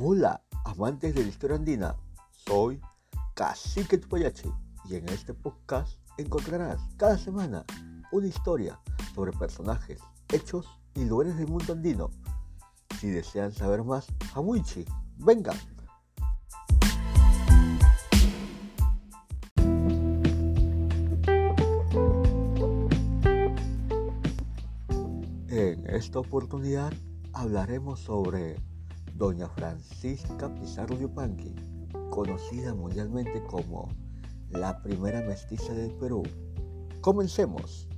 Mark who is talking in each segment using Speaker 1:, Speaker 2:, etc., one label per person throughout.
Speaker 1: Hola, amantes de la historia andina. Soy Cacique Tupayachi y en este podcast encontrarás cada semana una historia sobre personajes, hechos y lugares del mundo andino. Si desean saber más, Hamuichi, vengan. En esta oportunidad hablaremos sobre Doña Francisca Pizarro Yupanqui, conocida mundialmente como la primera mestiza del Perú. Comencemos.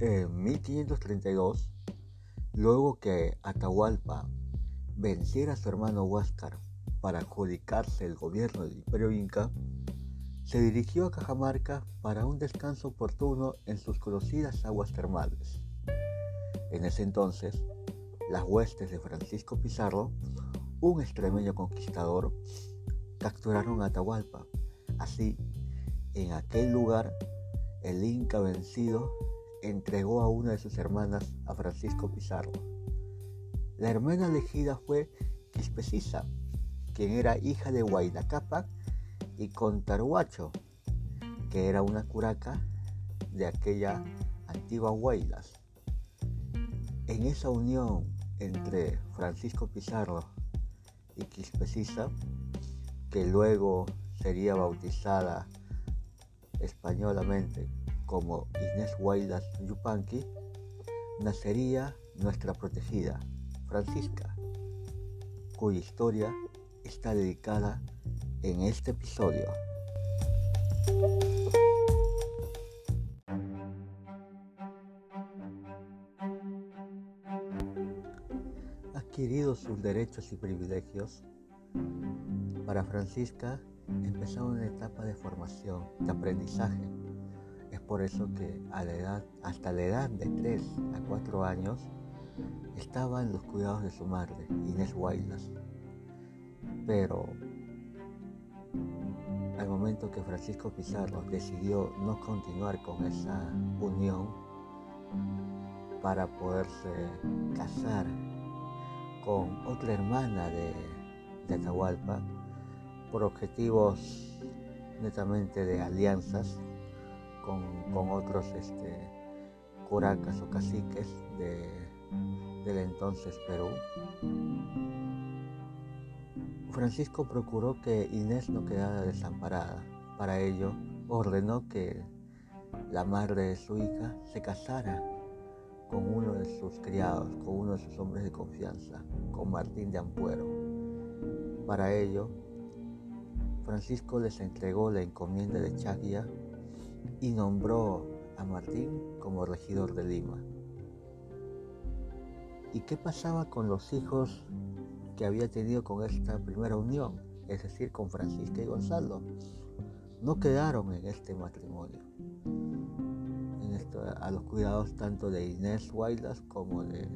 Speaker 1: En 1532, luego que Atahualpa venciera a su hermano Huáscar para adjudicarse el gobierno del Imperio Inca, se dirigió a Cajamarca para un descanso oportuno en sus conocidas aguas termales. En ese entonces, las huestes de Francisco Pizarro, un extremeño conquistador, capturaron a Atahualpa. Así, en aquel lugar, el Inca vencido entregó a una de sus hermanas a Francisco Pizarro. La hermana elegida fue Quispecisa, quien era hija de Huayna Cápac y con Taruacho, que era una curaca de aquella antigua Huaylas. En esa unión entre Francisco Pizarro y Quispecisa, que luego sería bautizada españolamente como Inés Huaylas Yupanqui, nacería nuestra protegida, Francisca, cuya historia está dedicada en este episodio. Adquiridos sus derechos y privilegios, para Francisca empezó una etapa de formación, de aprendizaje. Es por eso que hasta la edad de 3 a 4 años estaba en los cuidados de su madre, Inés Guaylas. Pero al momento que Francisco Pizarro decidió no continuar con esa unión para poderse casar con otra hermana de, Atahualpa por objetivos netamente de alianzas con, otros este, curacas o caciques de, del entonces Perú. Francisco procuró que Inés no quedara desamparada. Para ello, ordenó que la madre de su hija se casara con uno de sus criados, con uno de sus hombres de confianza, con Martín de Ampuero. Para ello, Francisco les entregó la encomienda de Chaguía y nombró a Martín como regidor de Lima. ¿Y qué pasaba con los hijos que había tenido con esta primera unión, es decir, con Francisca y Gonzalo, no quedaron en este matrimonio, en esto, a los cuidados tanto de Inés Guaylas como de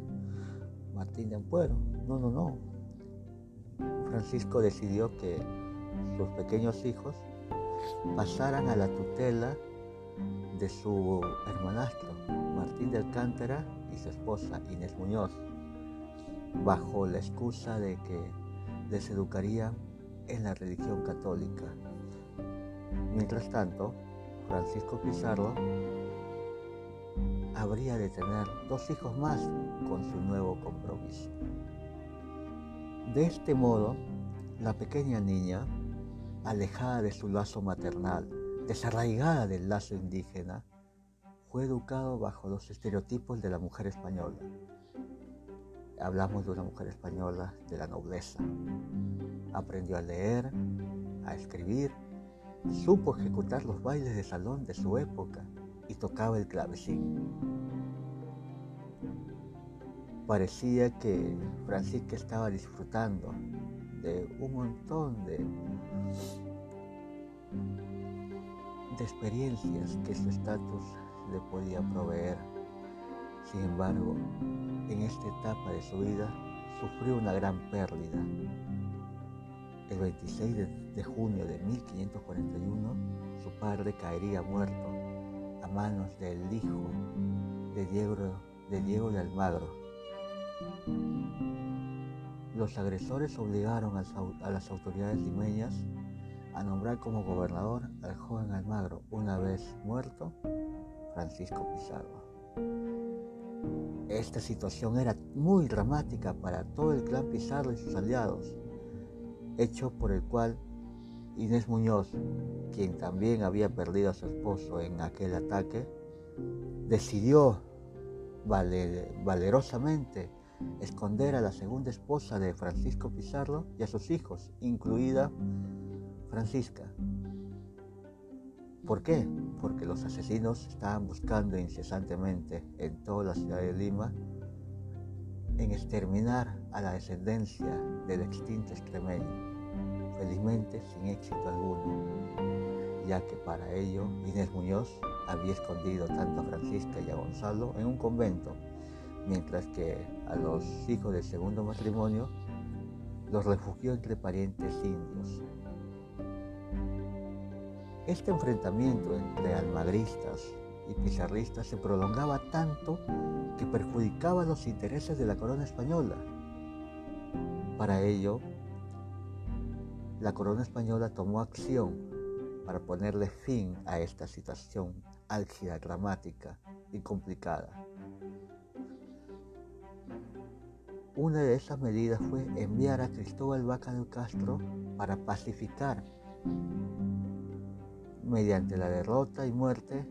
Speaker 1: Martín de Ampuero. No, no, no. Francisco decidió que sus pequeños hijos pasaran a la tutela de su hermanastro, Martín de Alcántara, y su esposa, Inés Muñoz bajo la excusa de que les educaría en la religión católica. Mientras tanto, Francisco Pizarro habría de tener dos hijos más con su nuevo compromiso. De este modo, la pequeña niña, alejada de su lazo maternal, desarraigada del lazo indígena, fue educado bajo los estereotipos de la mujer española, Hablamos de una mujer española de la nobleza. Aprendió a leer, a escribir, supo ejecutar los bailes de salón de su época y tocaba el clavecín. Parecía que Francisca estaba disfrutando de un montón de, de experiencias que su estatus le podía proveer. Sin embargo, en esta etapa de su vida sufrió una gran pérdida. El 26 de, junio de 1541 su padre caería muerto a manos del hijo de Diego de, Diego de Almagro. Los agresores obligaron a las autoridades limeñas a nombrar como gobernador al joven Almagro, una vez muerto, Francisco Pizarro. Esta situación era muy dramática para todo el clan Pizarro y sus aliados, hecho por el cual Inés Muñoz, quien también había perdido a su esposo en aquel ataque, decidió valerosamente esconder a la segunda esposa de Francisco Pizarro y a sus hijos, incluida Francisca. ¿Por qué? Porque los asesinos estaban buscando incesantemente en toda la ciudad de Lima en exterminar a la descendencia del extinto extremeño, felizmente sin éxito alguno, ya que para ello Inés Muñoz había escondido tanto a Francisca y a Gonzalo en un convento, mientras que a los hijos del segundo matrimonio los refugió entre parientes indios. Este enfrentamiento entre almagristas y pizarristas se prolongaba tanto que perjudicaba los intereses de la corona española. Para ello, la corona española tomó acción para ponerle fin a esta situación álgida, dramática y complicada. Una de esas medidas fue enviar a Cristóbal Vaca de Castro para pacificar mediante la derrota y muerte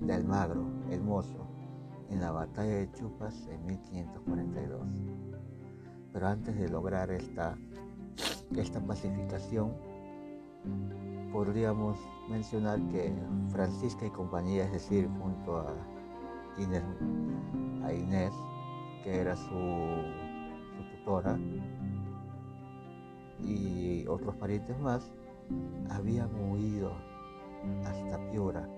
Speaker 1: de Almagro, el mozo, en la batalla de Chupas en 1542. Pero antes de lograr esta, esta pacificación, podríamos mencionar que Francisca y compañía, es decir, junto a Inés, que era su, su tutora, y otros parientes más, habían huido hasta Piura,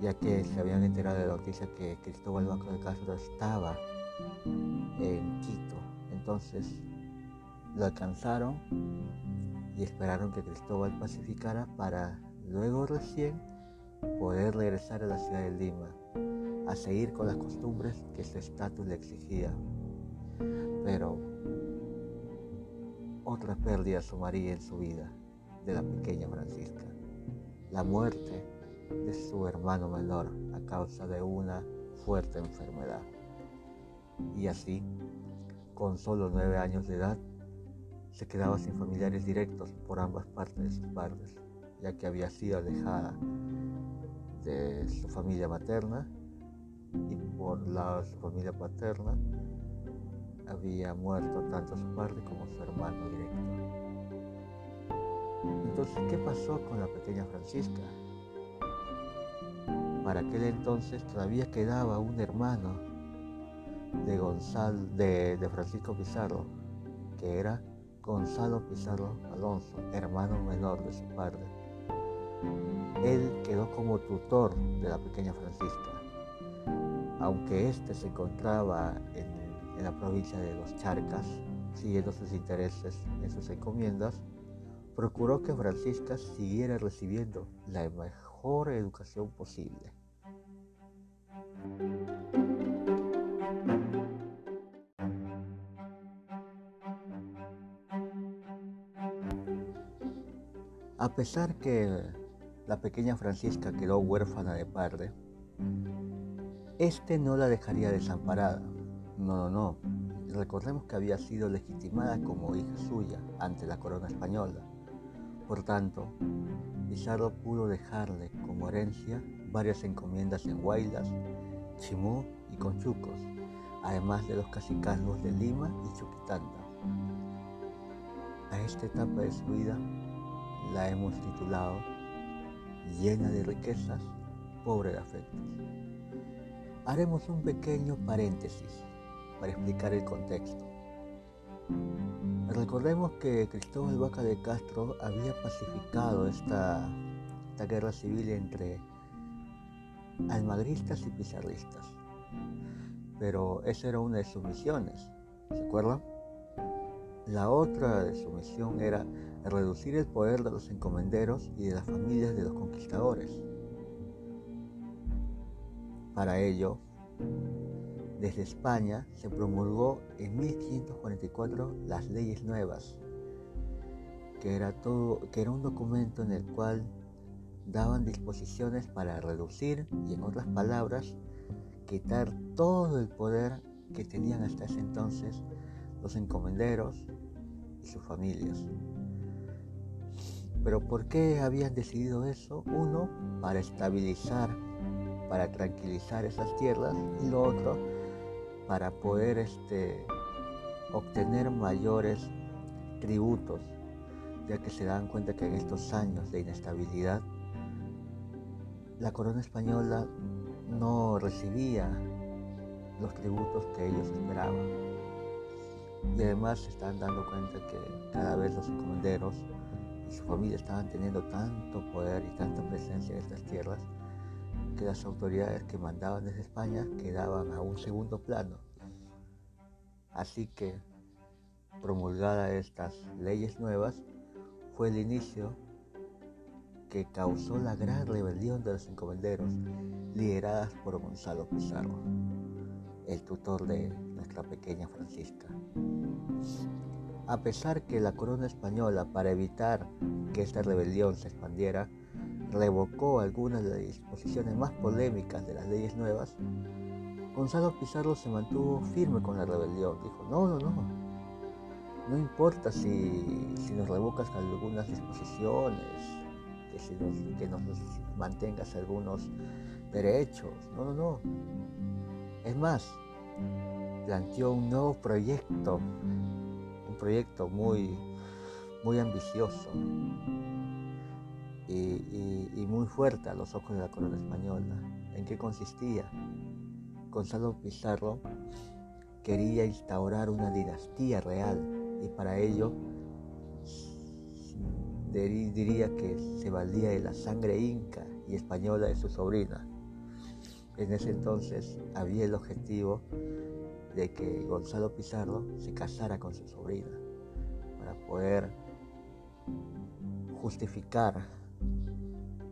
Speaker 1: ya que se habían enterado de la noticia que Cristóbal Vaca de Castro estaba en Quito. Entonces lo alcanzaron y esperaron que Cristóbal pacificara para luego recién poder regresar a la ciudad de Lima, a seguir con las costumbres que su estatus le exigía. Pero otra pérdida sumaría en su vida de la pequeña Francisca la muerte de su hermano menor a causa de una fuerte enfermedad. Y así, con solo nueve años de edad, se quedaba sin familiares directos por ambas partes de sus padres, ya que había sido alejada de su familia materna y por la su familia paterna había muerto tanto su padre como su hermano directo. Entonces, ¿qué pasó con la pequeña Francisca? Para aquel entonces todavía quedaba un hermano de, Francisco Pizarro, que era Gonzalo Pizarro Alonso, hermano menor de su padre. Él quedó como tutor de la pequeña Francisca, aunque éste se encontraba en, en la provincia de los Charcas, siguiendo sus intereses en sus encomiendas, procuró que Francisca siguiera recibiendo la mejor educación posible. A pesar que la pequeña Francisca quedó huérfana de padre, este no la dejaría desamparada. No, no, no. Recordemos que había sido legitimada como hija suya ante la corona española por tanto, Pizarro pudo dejarle como herencia varias encomiendas en Huaylas, Chimú y Conchucos, además de los cacicazgos de Lima y Chuquitanta. A esta etapa de su vida la hemos titulado Llena de riquezas, pobre de afectos. Haremos un pequeño paréntesis para explicar el contexto. Recordemos que Cristóbal Vaca de Castro había pacificado esta, guerra civil entre almagristas y pizarristas. Pero esa era una de sus misiones, ¿se acuerdan? La otra de su misión era reducir el poder de los encomenderos y de las familias de los conquistadores. Para ello, desde España se promulgó en 1544 las leyes nuevas, que era, todo, que era un documento en el cual daban disposiciones para reducir y en otras palabras quitar todo el poder que tenían hasta ese entonces los encomenderos y sus familias. Pero ¿por qué habían decidido eso? Uno, para estabilizar, para tranquilizar esas tierras y lo otro, para poder este, obtener mayores tributos, ya que se dan cuenta que en estos años de inestabilidad la corona española no recibía los tributos que ellos esperaban. Y además se están dando cuenta que cada vez los encomenderos y su familia estaban teniendo tanto poder y tanta presencia en estas tierras las autoridades que mandaban desde España quedaban a un segundo plano. Así que, promulgada estas leyes nuevas, fue el inicio que causó la gran rebelión de los encomenderos, lideradas por Gonzalo Pizarro, el tutor de nuestra pequeña Francisca. A pesar que la corona española, para evitar que esta rebelión se expandiera, revocó algunas de las disposiciones más polémicas de las leyes nuevas, Gonzalo Pizarro se mantuvo firme con la rebelión. Dijo, no, no, no, no importa si, si nos revocas algunas disposiciones, que, si nos, que nos mantengas algunos derechos. No, no, no. Es más, planteó un nuevo proyecto, un proyecto muy, muy ambicioso y, muy fuerte a los ojos de la corona española. ¿En qué consistía? Gonzalo Pizarro quería instaurar una dinastía real y para ello diría que se valía de la sangre inca y española de su sobrina. En ese entonces había el objetivo de que Gonzalo Pizarro se casara con su sobrina para poder justificar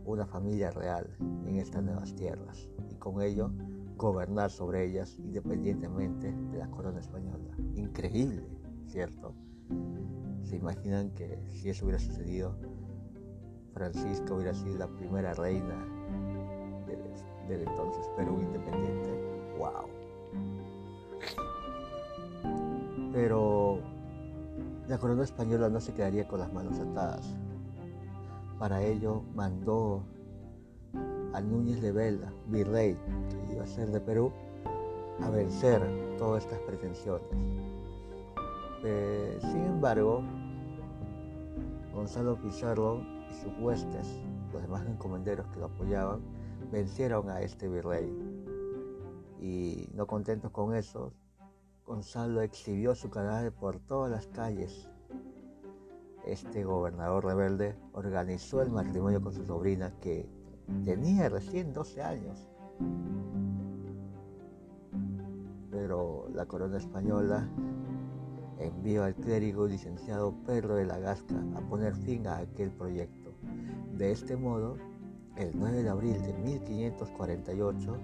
Speaker 1: una familia real en estas nuevas tierras y con ello gobernar sobre ellas independientemente de la corona española. Increíble, ¿cierto? ¿Se imaginan que si eso hubiera sucedido, Francisca hubiera sido la primera reina del, entonces Perú independiente? ¡Wow! Pero la corona española no se quedaría con las manos atadas. Para ello mandó a Núñez de Vela, virrey, que iba a ser de Perú, a vencer todas estas pretensiones. Eh, sin embargo, Gonzalo Pizarro y sus huestes, los demás encomenderos que lo apoyaban, vencieron a este virrey. Y no contentos con eso, Gonzalo exhibió su cadáver por todas las calles. Este gobernador rebelde organizó el matrimonio con su sobrina que tenía recién 12 años. Pero la corona española envió al clérigo licenciado Pedro de la Gasca a poner fin a aquel proyecto. De este modo, el 9 de abril de 1548,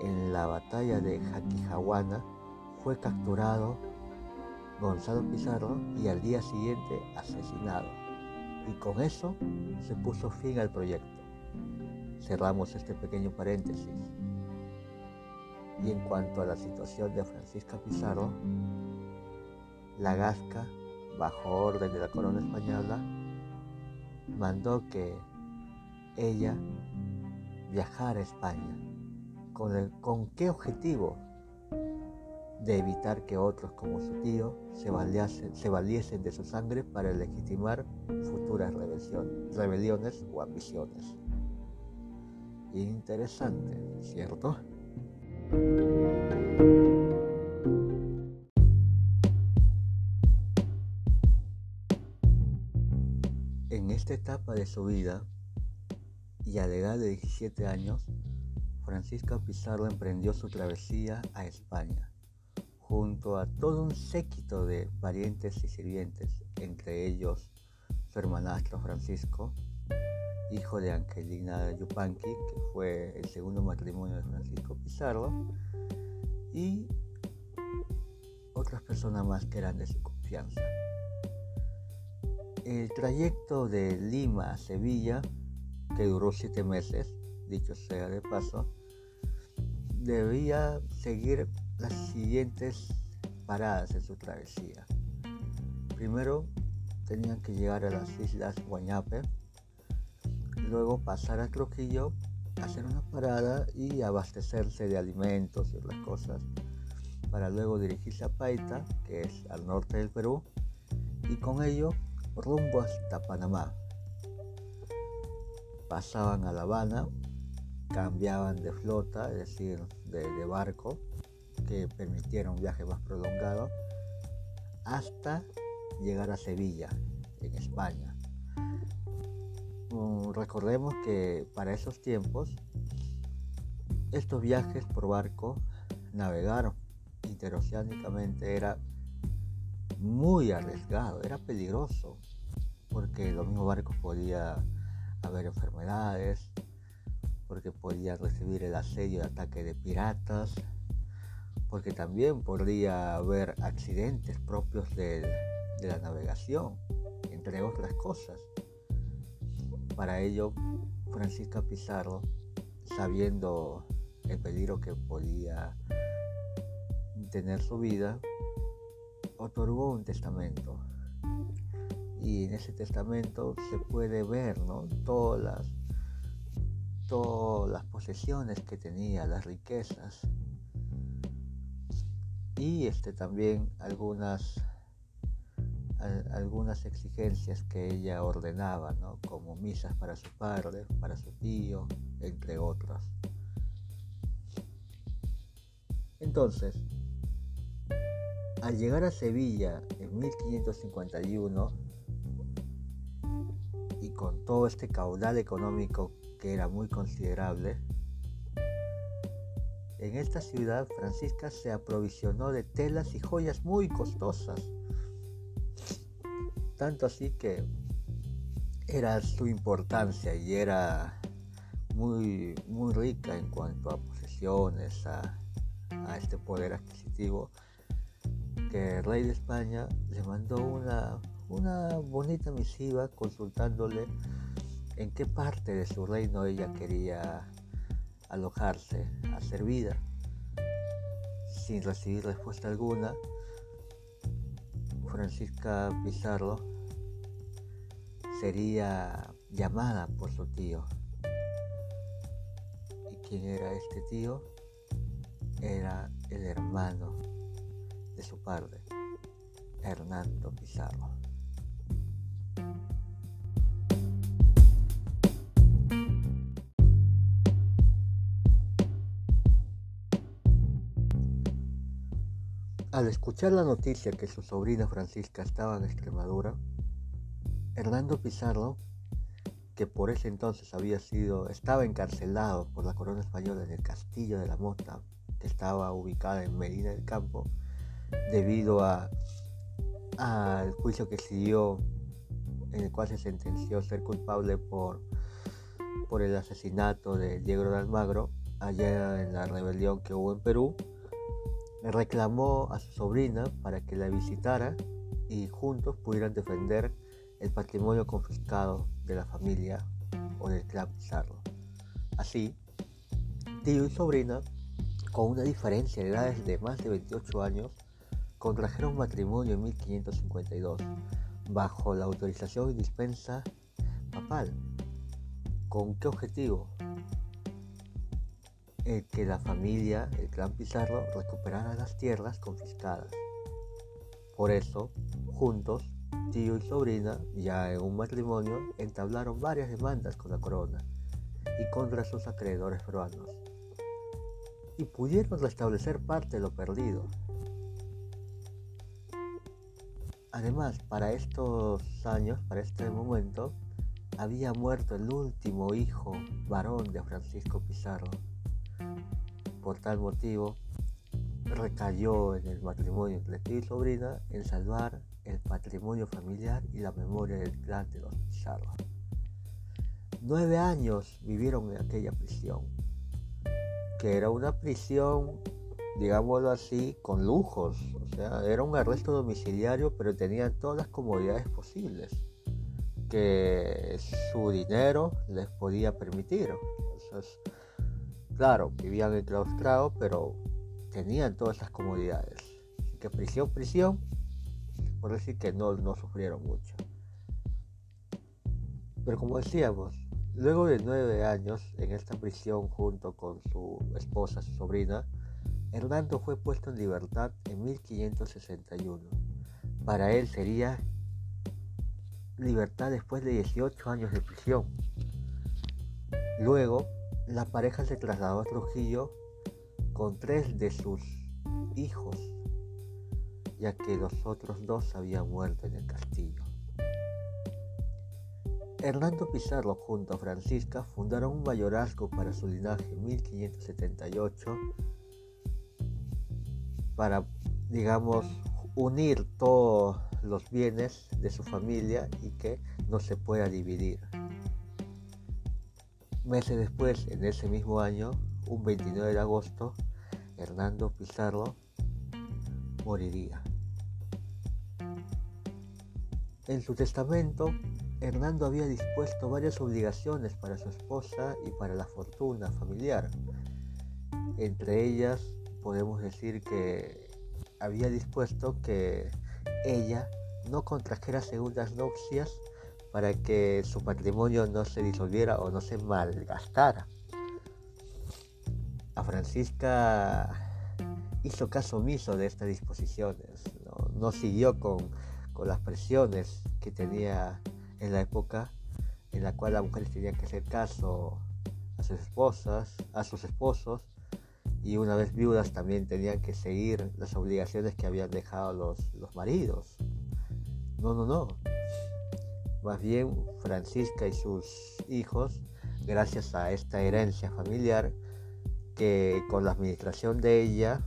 Speaker 1: en la batalla de Jaquijahuana, fue capturado Gonzalo Pizarro y al día siguiente asesinado. Y con eso se puso fin al proyecto. Cerramos este pequeño paréntesis. Y en cuanto a la situación de Francisca Pizarro, la Gasca, bajo orden de la corona española, mandó que ella viajara a España. ¿Con, ¿Con qué objetivo? De evitar que otros como su tío se, se valiesen de su sangre para legitimar futuras rebeliones o ambiciones. Interesante, ¿cierto? esta etapa de su vida y a la edad de 17 años, Francisca Pizarro emprendió su travesía a España, junto a todo un séquito de parientes y sirvientes, entre ellos su hermanastro Francisco, hijo de Angelina Yupanqui, que fue el segundo matrimonio de Francisco Pizarro, y otras personas más que eran de su confianza. El trayecto de Lima a Sevilla, que duró siete meses, dicho sea de paso, debía seguir las siguientes paradas en su travesía. Primero tenían que llegar a las islas Guañape, luego pasar a Trujillo, hacer una parada y abastecerse de alimentos y otras cosas, para luego dirigirse a Paita, que es al norte del Perú, y con ello rumbo hasta Panamá. Pasaban a La Habana, cambiaban de flota, es decir, de, barco, que permitiera un viaje más prolongado, hasta llegar a Sevilla, en España. Mm, recordemos que para esos tiempos estos viajes por barco navegar interoceánicamente era muy arriesgado, era peligroso, porque los mismos barcos podía haber enfermedades, porque podía recibir el asedio de ataque de piratas, porque también podría haber accidentes propios de, de la navegación, entre otras cosas. Para ello, Francisca Pizarro, sabiendo el peligro que podía tener su vida, otorgó un testamento. Y en ese testamento se puede ver todas, las, todas las posesiones que tenía, las riquezas. Y este, también algunas, algunas exigencias que ella ordenaba, como misas para su padre, para su tío, entre otras. Entonces, al llegar a Sevilla en 1551 y con todo este caudal económico que era muy considerable, en esta ciudad Francisca se aprovisionó de telas y joyas muy costosas, tanto así que era su importancia y era muy, muy rica en cuanto a posesiones, a, este poder adquisitivo que el rey de España le mandó una, una bonita misiva consultándole en qué parte de su reino ella quería alojarse, hacer vida. Sin recibir respuesta alguna, Francisca Pizarro sería llamada por su tío. ¿Y quién era este tío? Era el hermano su padre, Hernando Pizarro. Al escuchar la noticia que su sobrina Francisca estaba en Extremadura, Hernando Pizarro, que por ese entonces había sido, estaba encarcelado por la corona española en el castillo de la Mota, que estaba ubicada en Medina del Campo, debido a al juicio que siguió en el cual se sentenció ser culpable por, por el asesinato de Diego de Almagro allá en la rebelión que hubo en Perú reclamó a su sobrina para que la visitara y juntos pudieran defender el patrimonio confiscado de la familia o del clan Pizarro. Así, tío y sobrina, con una diferencia de edades de más de 28 años, contrajeron matrimonio en 1552 bajo la autorización y dispensa papal. ¿Con qué objetivo? El que la familia, el clan Pizarro, recuperara las tierras confiscadas. Por eso, juntos, tío y sobrina, ya en un matrimonio, entablaron varias demandas con la corona y contra sus acreedores peruanos. Y pudieron restablecer parte de lo perdido, Además, para estos años, para este momento, había muerto el último hijo varón de Francisco Pizarro. Por tal motivo, recayó en el matrimonio entre tío y sobrina en salvar el patrimonio familiar y la memoria del clan de los Pizarro. Nueve años vivieron en aquella prisión, que era una prisión, digámoslo así, con lujos. O sea, era un arresto domiciliario, pero tenían todas las comodidades posibles que su dinero les podía permitir. Claro, vivían enclaustrados, pero tenían todas esas comodidades. Así que prisión, prisión, por decir que no, no sufrieron mucho. Pero como decíamos, luego de nueve años en esta prisión junto con su esposa, su sobrina, Hernando fue puesto en libertad en 1561. Para él sería libertad después de 18 años de prisión. Luego, la pareja se trasladó a Trujillo con tres de sus hijos, ya que los otros dos habían muerto en el castillo. Hernando Pizarro junto a Francisca fundaron un mayorazgo para su linaje en 1578 para, digamos, unir todos los bienes de su familia y que no se pueda dividir. Meses después, en ese mismo año, un 29 de agosto, Hernando Pizarro moriría. En su testamento, Hernando había dispuesto varias obligaciones para su esposa y para la fortuna familiar. Entre ellas, podemos decir que había dispuesto que ella no contrajera segundas nupcias para que su patrimonio no se disolviera o no se malgastara. A Francisca hizo caso omiso de estas disposiciones, no, siguió con, con, las presiones que tenía en la época en la cual las mujeres tenían que hacer caso a sus esposas, a sus esposos, y una vez viudas también tenían que seguir las obligaciones que habían dejado los, los maridos. No, no, no. Más bien Francisca y sus hijos, gracias a esta herencia familiar, que con la administración de ella,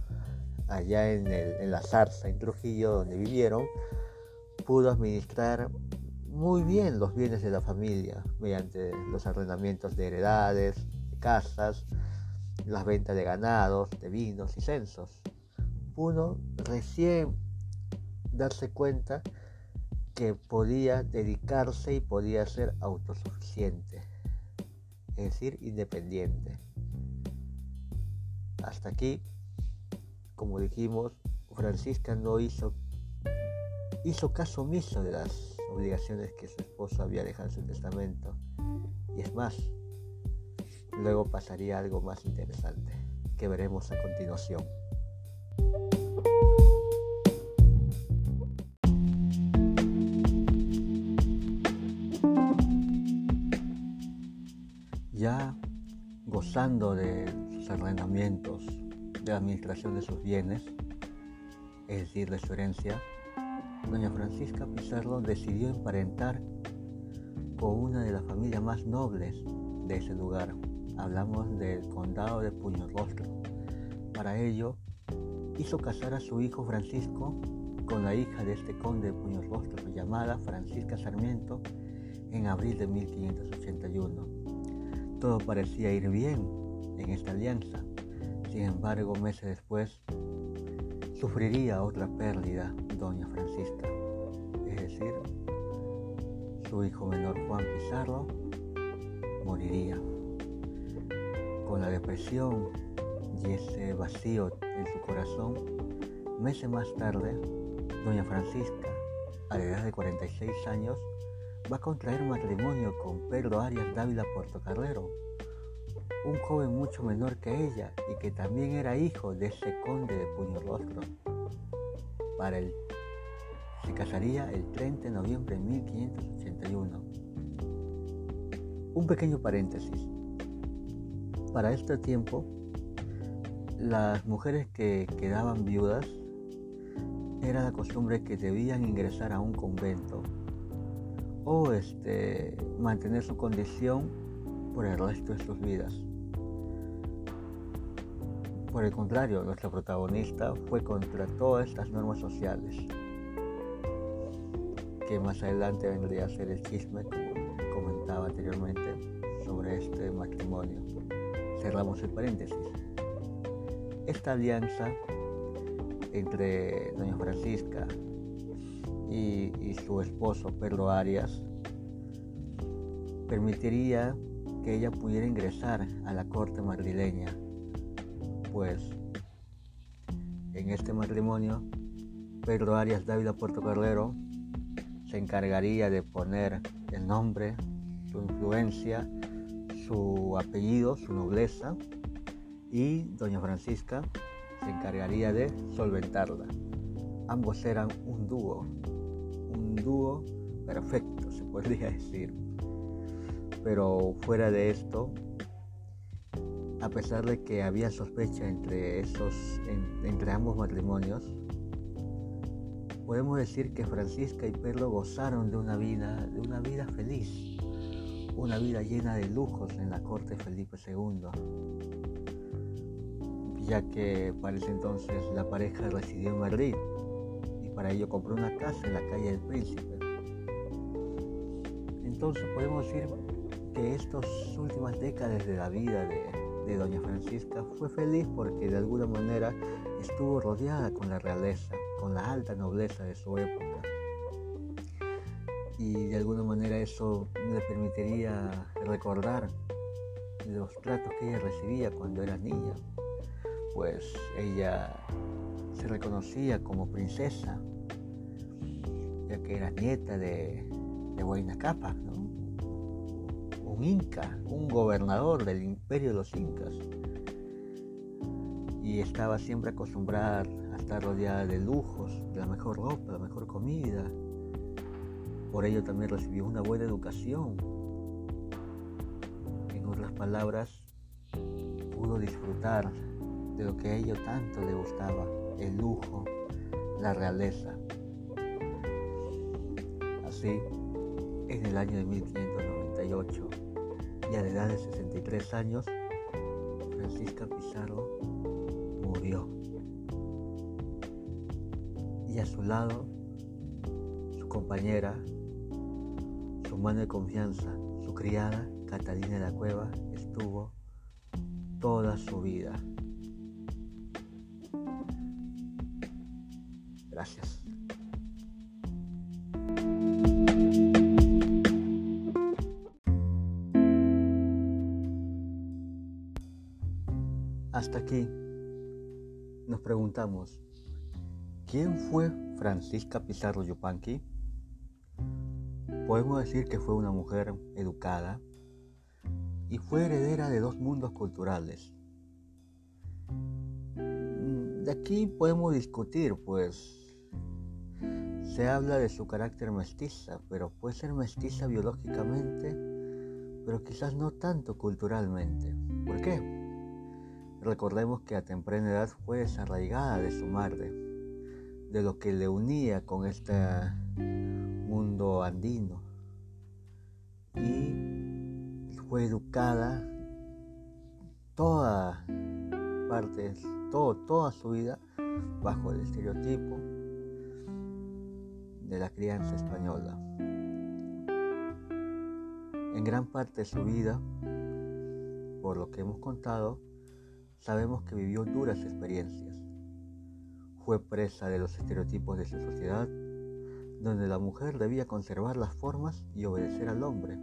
Speaker 1: allá en, en la zarza, en Trujillo, donde vivieron, pudo administrar muy bien los bienes de la familia mediante los arrendamientos de heredades, de casas, las ventas de ganados, de vinos y censos. Pudo recién darse cuenta que podía dedicarse y podía ser autosuficiente, es decir, independiente. Hasta aquí, como dijimos, Francisca no hizo, hizo caso omiso de las obligaciones que su esposo había dejado en su testamento. Y es más, luego pasaría algo más interesante que veremos a continuación. De sus arrendamientos, de administración de sus bienes, es decir, de su herencia, doña Francisca Pizarro decidió emparentar con una de las familias más nobles de ese lugar. Hablamos del condado de Puñorrostro. Para ello, hizo casar a su hijo Francisco con la hija de este conde de Puñorrostro, llamada Francisca Sarmiento, en abril de 1581. Todo parecía ir bien en esta alianza. Sin embargo, meses después, sufriría otra pérdida doña Francisca, es decir, su hijo menor Juan Pizarro moriría. Con la depresión y ese vacío en su corazón, meses más tarde, doña Francisca, a la edad de 46 años, va a contraer matrimonio con Pedro Arias Dávila Portocarrero, un joven mucho menor que ella y que también era hijo de ese conde de Puño Rostro. Para él, se casaría el 30 de noviembre de 1581. Un pequeño paréntesis. Para este tiempo, las mujeres que quedaban viudas era la costumbre que debían ingresar a un convento o este, mantener su condición por el resto de sus vidas. Por el contrario, nuestra protagonista fue contra todas estas normas sociales, que más adelante vendría a ser el chisme, como comentaba anteriormente. sobre este matrimonio. Cerramos el paréntesis. Esta alianza entre doña Francisca y, su esposo Pedro Arias permitiría que ella pudiera ingresar a la corte madrileña, pues en este matrimonio Pedro Arias Dávila Puerto Carrero se encargaría de poner el nombre, su influencia, su apellido, su nobleza y doña Francisca se encargaría de solventarla. Ambos eran un dúo, un dúo perfecto, se podría decir. Pero fuera de esto, a pesar de que había sospecha entre, esos, entre ambos matrimonios, podemos decir que Francisca y Pedro gozaron de una vida, de una vida feliz, una vida llena de lujos en la corte Felipe II, ya que para ese entonces la pareja residió en Madrid para ello compró una casa en la calle del Príncipe. Entonces podemos decir que estas últimas décadas de la vida de, de Doña Francisca fue feliz porque de alguna manera estuvo rodeada con la realeza, con la alta nobleza de su época. Y de alguna manera eso le permitiría recordar los tratos que ella recibía cuando era niña, pues ella se reconocía como princesa, ya que era nieta de, de Huayna Capa, un inca, un gobernador del imperio de los incas. Y estaba siempre acostumbrada a estar rodeada de lujos, de la mejor ropa, la mejor comida. Por ello también recibió una buena educación. En otras palabras, pudo disfrutar de lo que a ella tanto le gustaba, el lujo, la realeza. Así, en el año de 1598, y a la edad de 63 años, Francisca Pizarro murió. Y a su lado, su compañera, su mano de confianza, su criada, Catalina de la Cueva, estuvo toda su vida. Gracias. Hasta aquí nos preguntamos, ¿quién fue Francisca Pizarro Yupanqui? Podemos decir que fue una mujer educada y fue heredera de dos mundos culturales. De aquí podemos discutir, pues se habla de su carácter mestiza, pero puede ser mestiza biológicamente, pero quizás no tanto culturalmente. ¿Por qué? Recordemos que a temprana edad fue desarraigada de su madre, de lo que le unía con este mundo andino. Y fue educada toda parte, todo, toda su vida bajo el estereotipo de la crianza española. En gran parte de su vida, por lo que hemos contado, sabemos que vivió duras experiencias. Fue presa de los estereotipos de su sociedad, donde la mujer debía conservar las formas y obedecer al hombre,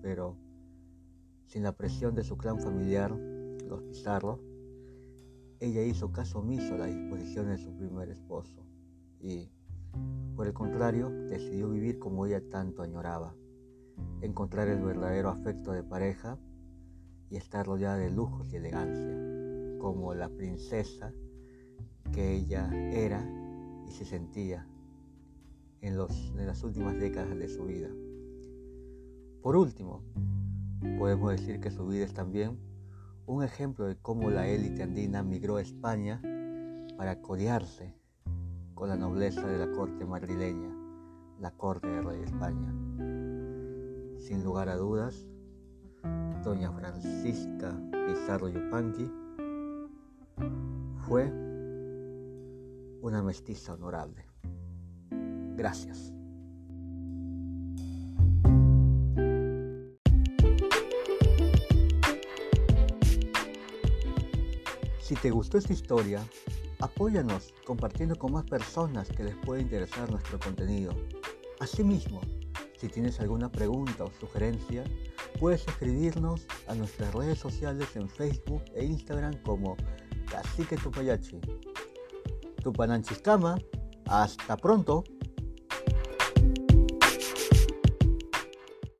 Speaker 1: pero sin la presión de su clan familiar, los Pizarro, ella hizo caso omiso a las disposiciones de su primer esposo y, por el contrario, decidió vivir como ella tanto añoraba, encontrar el verdadero afecto de pareja y estar rodeada de lujos y elegancia como la princesa que ella era y se sentía en, las últimas décadas de su vida. Por último, podemos decir que su vida es también un ejemplo de cómo la élite andina migró a España para codearse con la nobleza de la corte madrileña, la corte del rey de España. Sin lugar a dudas, doña Francisca Pizarro Yupanqui fue una mestiza honorable. Gracias. Si te gustó esta historia, apóyanos compartiendo con más personas que les pueda interesar nuestro contenido. Asimismo, si tienes alguna pregunta o sugerencia, puedes escribirnos a nuestras redes sociales en Facebook e Instagram como Cacique Tupayachi. Tupananchiscama, hasta pronto.